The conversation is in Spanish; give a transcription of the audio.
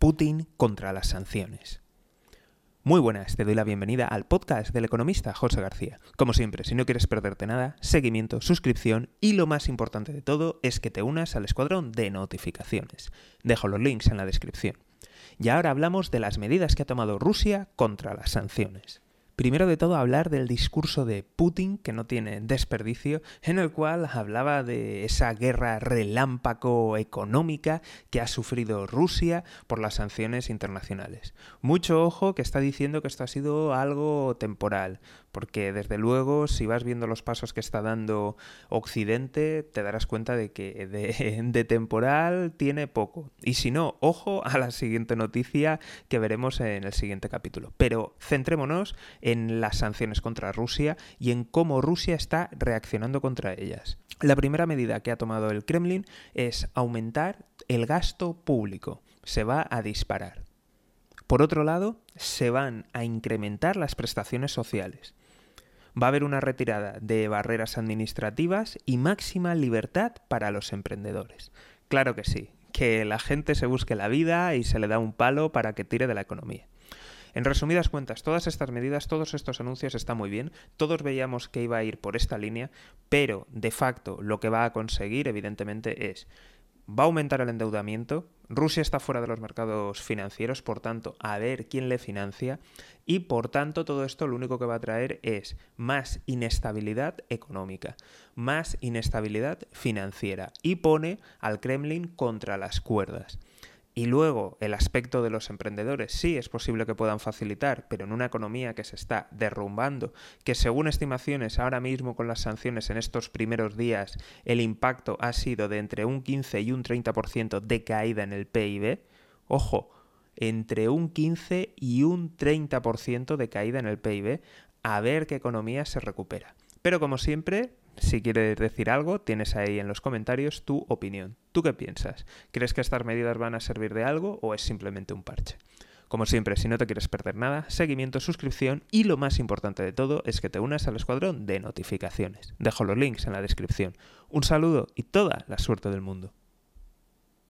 Putin contra las sanciones. Muy buenas, te doy la bienvenida al podcast del economista José García. Como siempre, si no quieres perderte nada, seguimiento, suscripción y lo más importante de todo es que te unas al escuadrón de notificaciones. Dejo los links en la descripción. Y ahora hablamos de las medidas que ha tomado Rusia contra las sanciones. Primero de todo hablar del discurso de Putin, que no tiene desperdicio, en el cual hablaba de esa guerra relámpago económica que ha sufrido Rusia por las sanciones internacionales. Mucho ojo que está diciendo que esto ha sido algo temporal, porque desde luego si vas viendo los pasos que está dando Occidente, te darás cuenta de que de, temporal tiene poco. Y si no, ojo a la siguiente noticia que veremos en el siguiente capítulo. Pero centrémonos en en las sanciones contra Rusia y en cómo Rusia está reaccionando contra ellas. La primera medida que ha tomado el Kremlin es aumentar el gasto público. Se va a disparar. Por otro lado, se van a incrementar las prestaciones sociales. Va a haber una retirada de barreras administrativas y máxima libertad para los emprendedores. Claro que sí, que la gente se busque la vida y se le da un palo para que tire de la economía. En resumidas cuentas, todas estas medidas, todos estos anuncios están muy bien, todos veíamos que iba a ir por esta línea, pero de facto lo que va a conseguir evidentemente es va a aumentar el endeudamiento, Rusia está fuera de los mercados financieros, por tanto, a ver quién le financia y por tanto todo esto lo único que va a traer es más inestabilidad económica, más inestabilidad financiera y pone al Kremlin contra las cuerdas. Y luego el aspecto de los emprendedores, sí, es posible que puedan facilitar, pero en una economía que se está derrumbando, que según estimaciones ahora mismo con las sanciones en estos primeros días el impacto ha sido de entre un 15 y un 30% de caída en el PIB, ojo, entre un 15 y un 30% de caída en el PIB, a ver qué economía se recupera. Pero como siempre, si quieres decir algo, tienes ahí en los comentarios tu opinión. ¿Tú qué piensas? ¿Crees que estas medidas van a servir de algo o es simplemente un parche? Como siempre, si no te quieres perder nada, seguimiento, suscripción y lo más importante de todo es que te unas al escuadrón de notificaciones. Dejo los links en la descripción. Un saludo y toda la suerte del mundo.